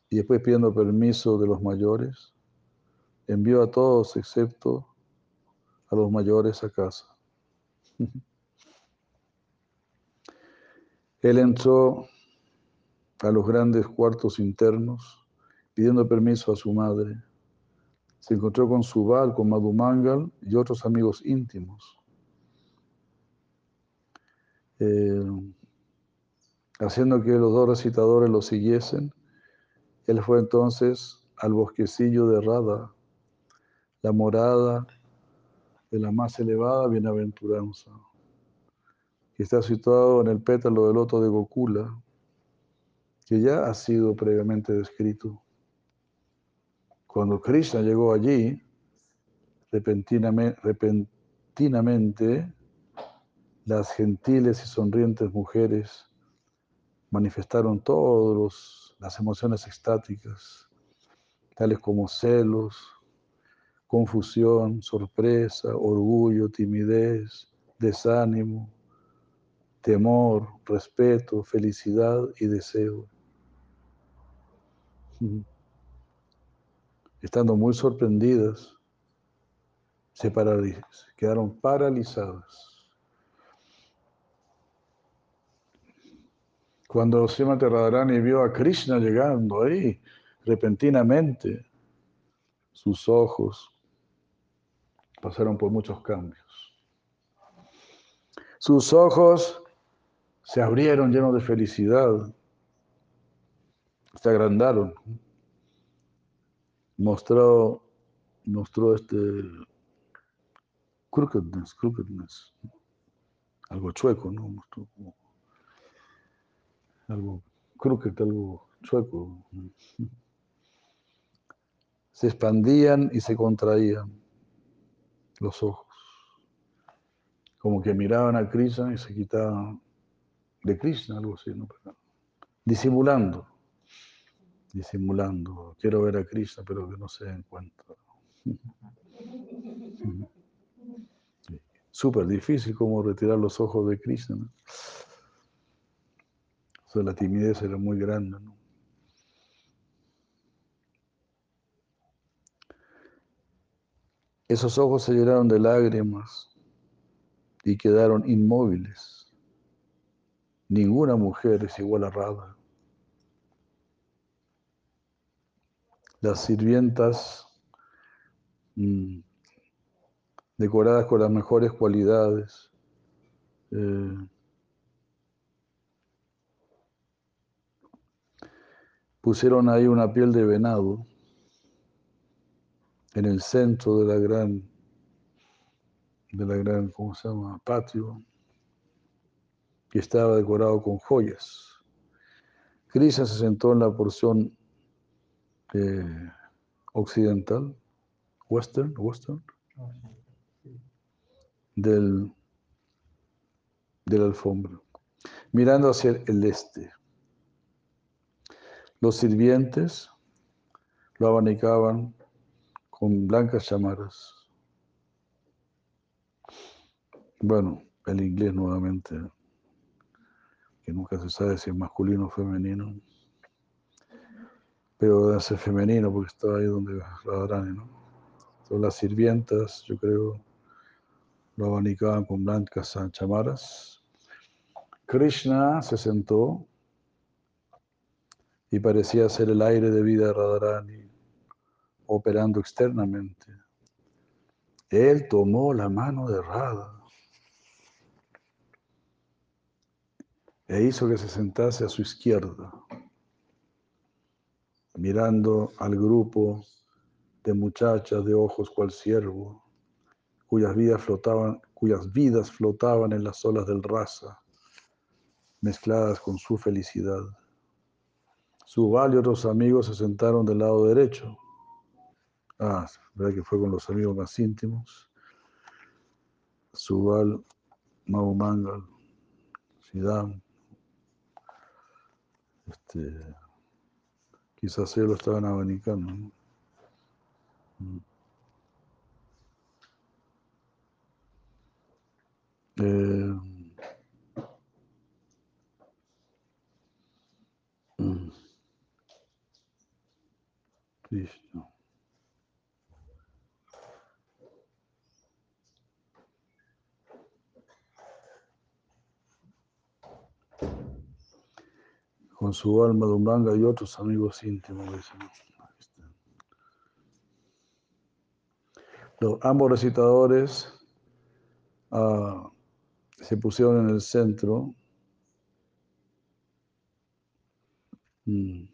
y después pidiendo permiso de los mayores, envió a todos excepto a los mayores a casa. Él entró a los grandes cuartos internos pidiendo permiso a su madre. Se encontró con Subal, con Madhumangal y otros amigos íntimos. Eh, haciendo que los dos recitadores lo siguiesen, él fue entonces al bosquecillo de Radha, la morada de la más elevada bienaventuranza, que está situado en el pétalo del loto de Gokula, que ya ha sido previamente descrito. Cuando Krishna llegó allí, repentinamente, repentinamente las gentiles y sonrientes mujeres manifestaron todas las emociones extáticas, tales como celos, confusión, sorpresa, orgullo, timidez, desánimo, temor, respeto, felicidad y deseo. Estando muy sorprendidas, se paraliz- quedaron paralizadas. Cuando Srimati Radharani vio a Krishna llegando ahí, repentinamente, sus ojos pasaron por muchos cambios. Sus ojos se abrieron llenos de felicidad, se agrandaron, mostró, mostró este crookedness, crookedness, algo chueco, ¿no? Mostró como algo crooked, algo chueco. Se expandían y se contraían los ojos, como que miraban a Krishna y se quitaban de Krishna, algo así, ¿no? Disimulando, disimulando. Quiero ver a Krishna, pero que no se encuentra. Súper difícil como retirar los ojos de Krishna. O sea, la timidez era muy grande. ¿no? Esos ojos se llenaron de lágrimas y quedaron inmóviles. Ninguna mujer es igual a Radha. Las sirvientas mm, decoradas con las mejores cualidades, eh, pusieron ahí una piel de venado en el centro de la gran, de la gran, ¿cómo se llama? Patio, y estaba decorado con joyas. Krishna se sentó en la porción eh, occidental, western, western, del, de la alfombra, mirando hacia el este. Los sirvientes lo abanicaban con blancas chamaras. Bueno, el inglés nuevamente, que nunca se sabe si es masculino o femenino, pero debe ser femenino porque está ahí donde Radharani, ¿no? Todas las sirvientas, yo creo, lo abanicaban con blancas chamaras. Krishna se sentó y parecía ser el aire de vida de Radharani operando externamente. Él tomó la mano de Radha e hizo que se sentase a su izquierda, mirando al grupo de muchachas de ojos cual ciervo, cuyas vidas flotaban, cuyas vidas flotaban en las olas del rasa, mezcladas con su felicidad. Subal y otros amigos se sentaron del lado derecho. Ah, verdad que fue con los amigos más íntimos. Subal, Mahumangal, Siddham. Este, quizás ellos lo estaban abanicando. ¿no? Mm. Eh, mm. Con su alma de Umbanga y otros amigos íntimos. Los, ambos recitadores ah, se pusieron en el centro. Mm.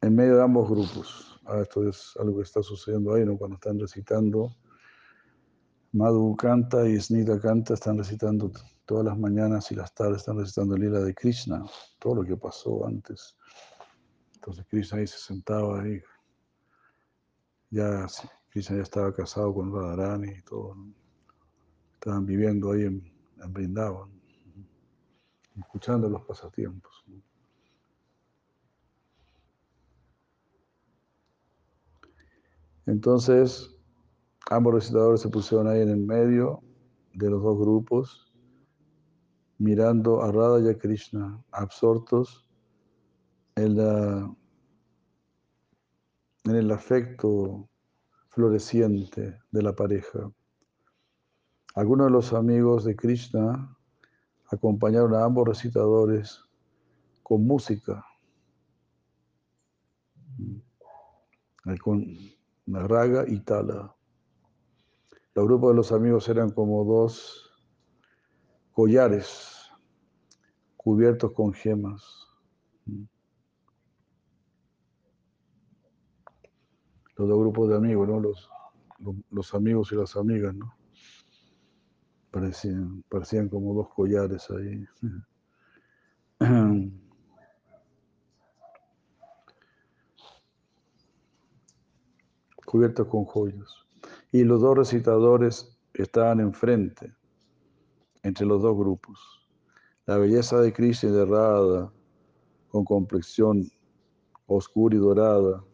En medio de ambos grupos. Ah, esto es algo que está sucediendo ahí, ¿no? Cuando están recitando. Madhu canta y Snita canta, están recitando todas las mañanas y las tardes, están recitando el lila de Krishna, todo lo que pasó antes. Entonces Krishna ahí se sentaba ahí. Ya Krishna ya estaba casado con Radharani y todo. ¿no? Estaban viviendo ahí en, en Vrindavan, escuchando los pasatiempos. Entonces, ambos recitadores se pusieron ahí en el medio de los dos grupos, mirando a Radha y a Krishna, absortos en, la, el afecto floreciente de la pareja. Algunos de los amigos de Krishna acompañaron a ambos recitadores con música, con raga y tala. Los grupos de los amigos eran como dos collares cubiertos con gemas. Los dos grupos de amigos, ¿no? Los, los, amigos y las amigas, ¿no? Parecían, parecían como dos collares ahí. Cubiertos con joyas. Y los dos recitadores estaban enfrente, entre los dos grupos. La belleza de Krishna de con complexión oscura y dorada,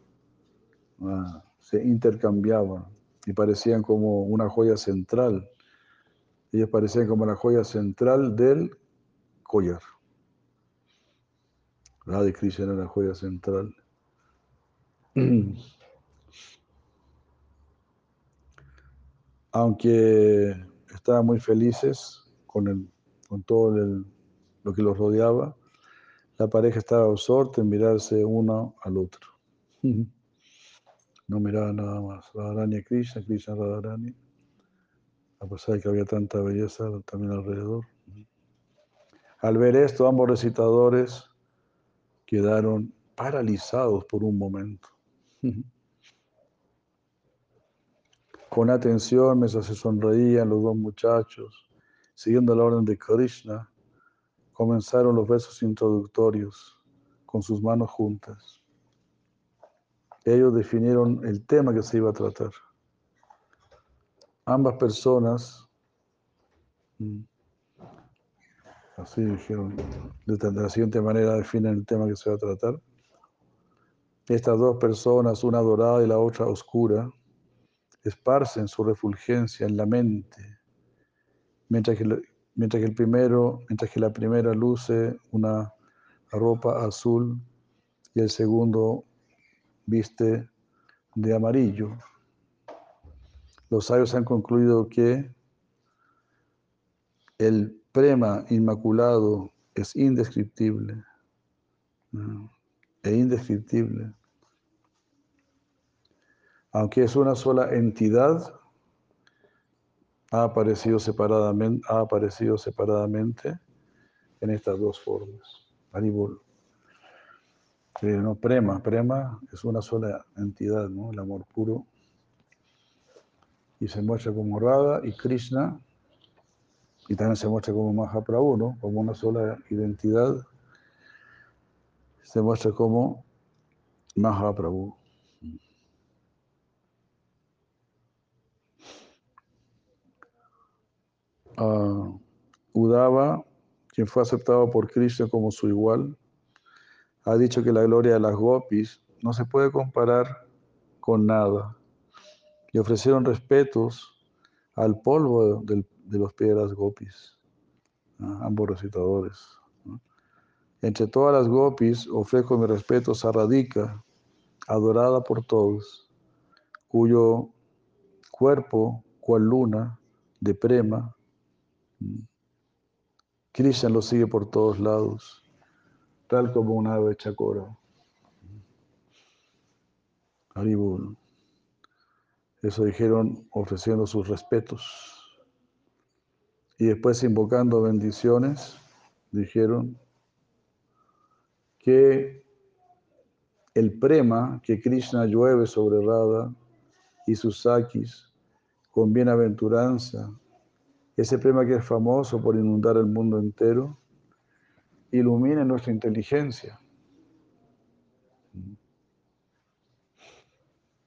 ah, se intercambiaban y parecían como una joya central. Ellos parecían como la joya central del collar. Radha y Krishna era la joya central. Aunque estaban muy felices con, el, con todo lo que los rodeaba, la pareja estaba absorta en mirarse uno al otro. No miraba nada más. Radharani a Krishna, Krishna a Radharani. A pesar de que había tanta belleza también alrededor. Al ver esto, ambos recitadores quedaron paralizados por un momento. Con atención, mientras se sonreían los dos muchachos, siguiendo la orden de Krishna, comenzaron los versos introductorios con sus manos juntas. Ellos definieron el tema que se iba a tratar. Ambas personas, mm, así dijeron, de la siguiente manera definen el tema que se va a tratar. Estas dos personas, una dorada y la otra oscura, esparcen su refulgencia en la mente, mientras que, mientras que el primero, mientras que la primera luce una ropa azul y el segundo viste de amarillo. Los sabios han concluido que el prema inmaculado es indescriptible e indescriptible. Aunque es una sola entidad, ha aparecido separadamente, ha aparecido separadamente en estas dos formas. Haribol. no prema, prema es una sola entidad, ¿no? El amor puro. Y se muestra como Radha y Krishna, y también se muestra como Mahaprabhu, ¿no? Como una sola identidad. Se muestra como Mahaprabhu. Udava, quien fue aceptado por Krishna como su igual, ha dicho que la gloria de las gopis no se puede comparar con nada. Y ofrecieron respetos al polvo de, los piedras gopis, ambos recitadores. Entre todas las gopis ofrezco mi respeto a Radhika, adorada por todos, cuyo cuerpo, cual luna, de prema, Krishna lo sigue por todos lados, tal como un ave chacora. Eso dijeron ofreciendo sus respetos. Y después invocando bendiciones, dijeron que el prema que Krishna llueve sobre Radha y sus sakis con bienaventuranza ese prema que es famoso por inundar el mundo entero, ilumina nuestra inteligencia.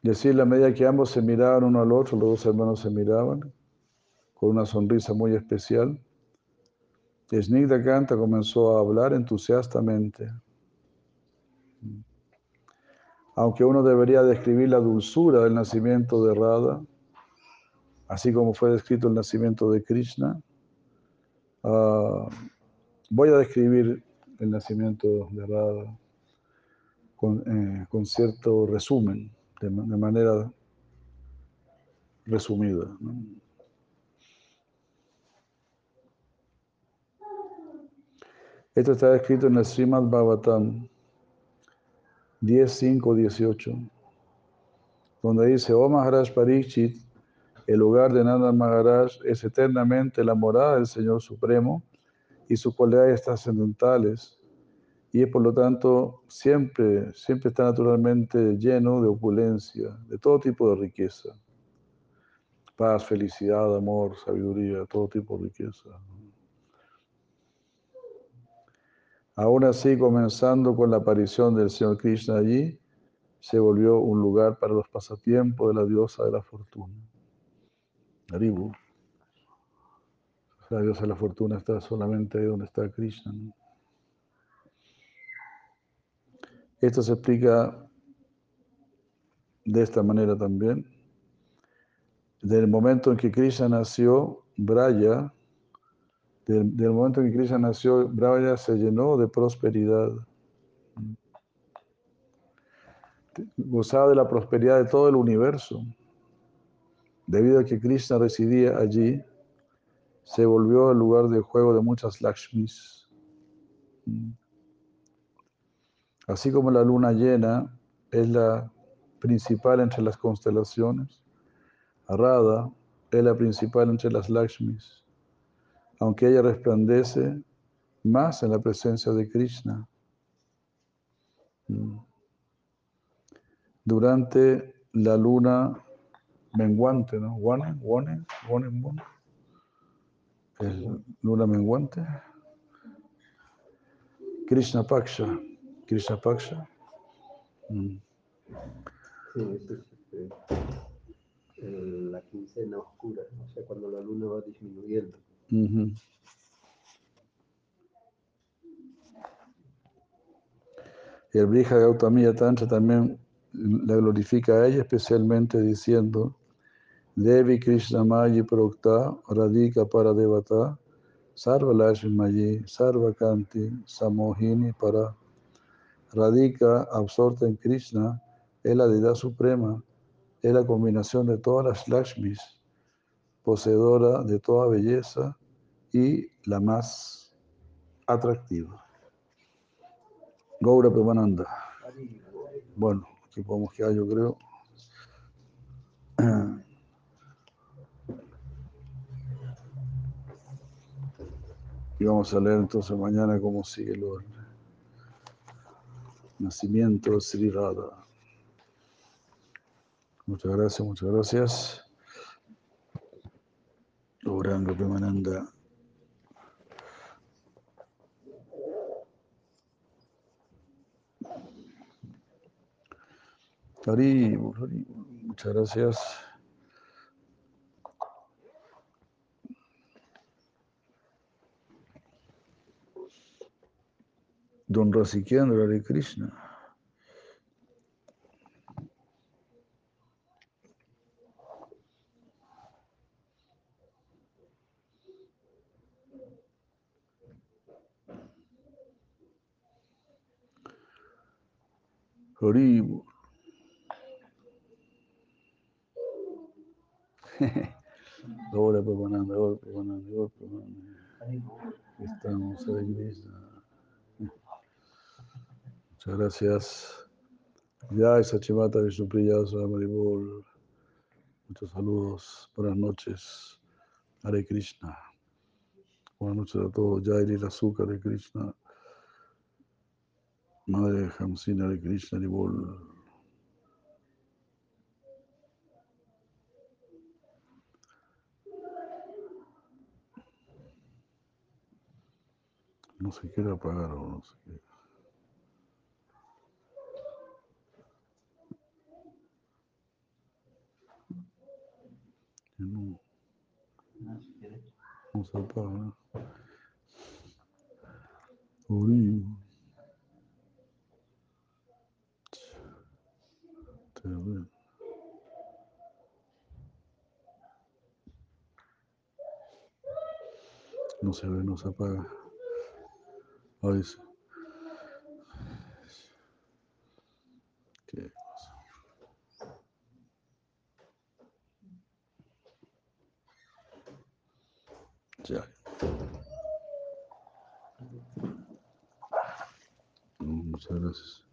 Decir la medida que ambos se miraban uno al otro, los dos hermanos se miraban con una sonrisa muy especial. Snigda Kanta comenzó a hablar entusiastamente. Aunque uno debería describir la dulzura del nacimiento de Radha, así como fue descrito el nacimiento de Krishna. Ah, voy a describir el nacimiento de Radha con, eh, cierto resumen, de, manera resumida. Esto está escrito en el Srimad Bhagavatam 10.5.18, donde dice, Oh Maharaj Parikshit, el lugar de Nanda Maharaj es eternamente la morada del Señor Supremo y sus cualidades trascendentales. Y es por lo tanto siempre, siempre está naturalmente lleno de opulencia, de todo tipo de riqueza. Paz, felicidad, amor, sabiduría, todo tipo de riqueza. Aún así, comenzando con la aparición del Señor Krishna allí, se volvió un lugar para los pasatiempos de la diosa de la fortuna. La diosa de la fortuna está solamente ahí donde está Krishna. Esto se explica de esta manera también. Del momento en que Krishna nació, Braya, del, del, momento en que Krishna nació, Braya se llenó de prosperidad. Gozaba de la prosperidad de todo el universo. Debido a que Krishna residía allí, se volvió el lugar de juego de muchas Lakshmis. Así como la luna llena es la principal entre las constelaciones, Radha es la principal entre las Lakshmis, aunque ella resplandece más en la presencia de Krishna. Mm. Durante la luna menguante, ¿no? One, one, one moon. Es luna menguante. Krishna Paksha. Krishna Paksha. Mm. Sí, eso es este, el- la quincena oscura, o sea, cuando la luna va disminuyendo. Ujú. Y el Brija Gautamiya Tantra también la glorifica a ella, especialmente diciendo: Devi Krishna Mayi Prokta Radhika Paradevata Sarva Lashmi Mayi Sarva Kanti Samohini Para Radhika absorta en Krishna es la deidad suprema, es la combinación de todas las Lakshmis, poseedora de toda belleza y la más atractiva. Gaura Premananda. Bueno, aquí podemos quedar, yo creo. Y vamos a leer entonces mañana cómo sigue el orden. Nacimiento de Sri Radha. Muchas gracias, muchas gracias. Gauranga Premananda. Haribol. Muchas gracias. Don Rasikiandra Hare Krishna. Haribol. Ahora Premananda, ahora Premananda, ahora Premananda. Estamos Hare Krishna. Muchas gracias. Jai Sachimata Vishnupriya Maribol. Muchos saludos. Buenas noches. Hare Krishna. Buenas noches a todos. Jai Lila Azúcar Hare Krishna. Madre Hamsina Hare Krishna Maribol. No se quiere apagar o no sé qué. No, No, se. No se ve, no se apaga. Sí. ¿Qué cosa? Ya. Muchas gracias.